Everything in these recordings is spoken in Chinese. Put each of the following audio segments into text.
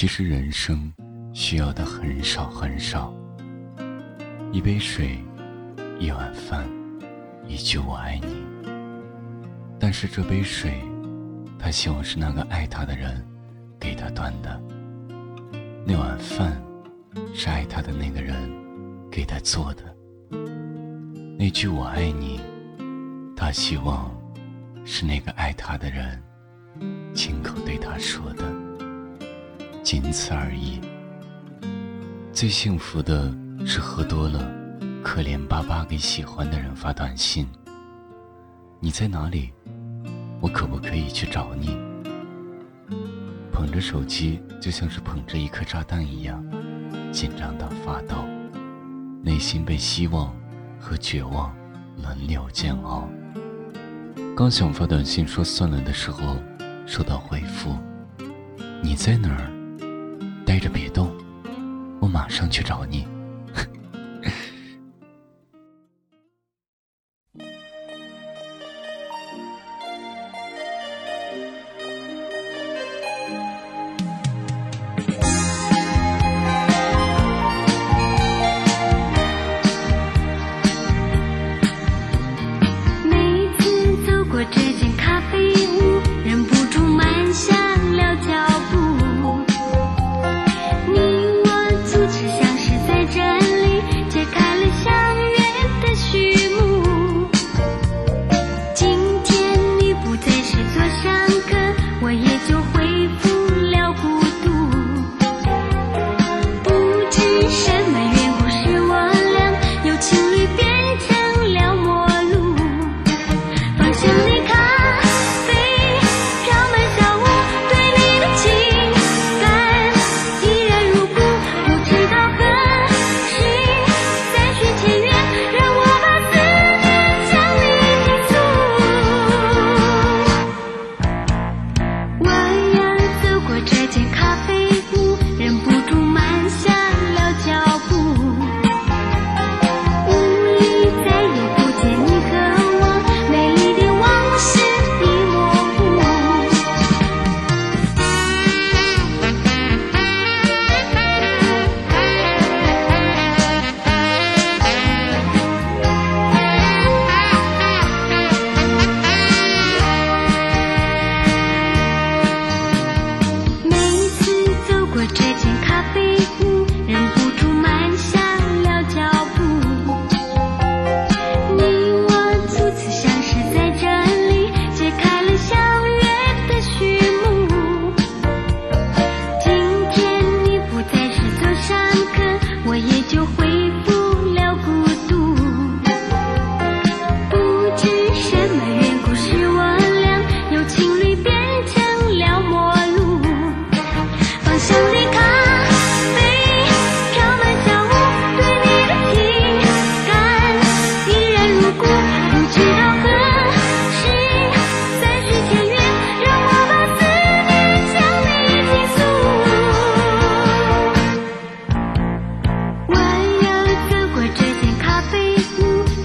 其实人生需要的很少很少，一杯水，一碗饭，一句我爱你。但是这杯水，他希望是那个爱他的人给他端的；那碗饭，是爱他的那个人给他做的；那句我爱你，他希望是那个爱他的人亲口对他说的。仅此而已。最幸福的是喝多了，可怜巴巴给喜欢的人发短信：“你在哪里？我可不可以去找你？”捧着手机，就像是捧着一颗炸弹一样，紧张到发抖，内心被希望和绝望轮流煎熬。刚想发短信说算了的时候，收到回复：“你在哪儿？”着别动，我马上去找你。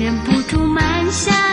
忍不住慢下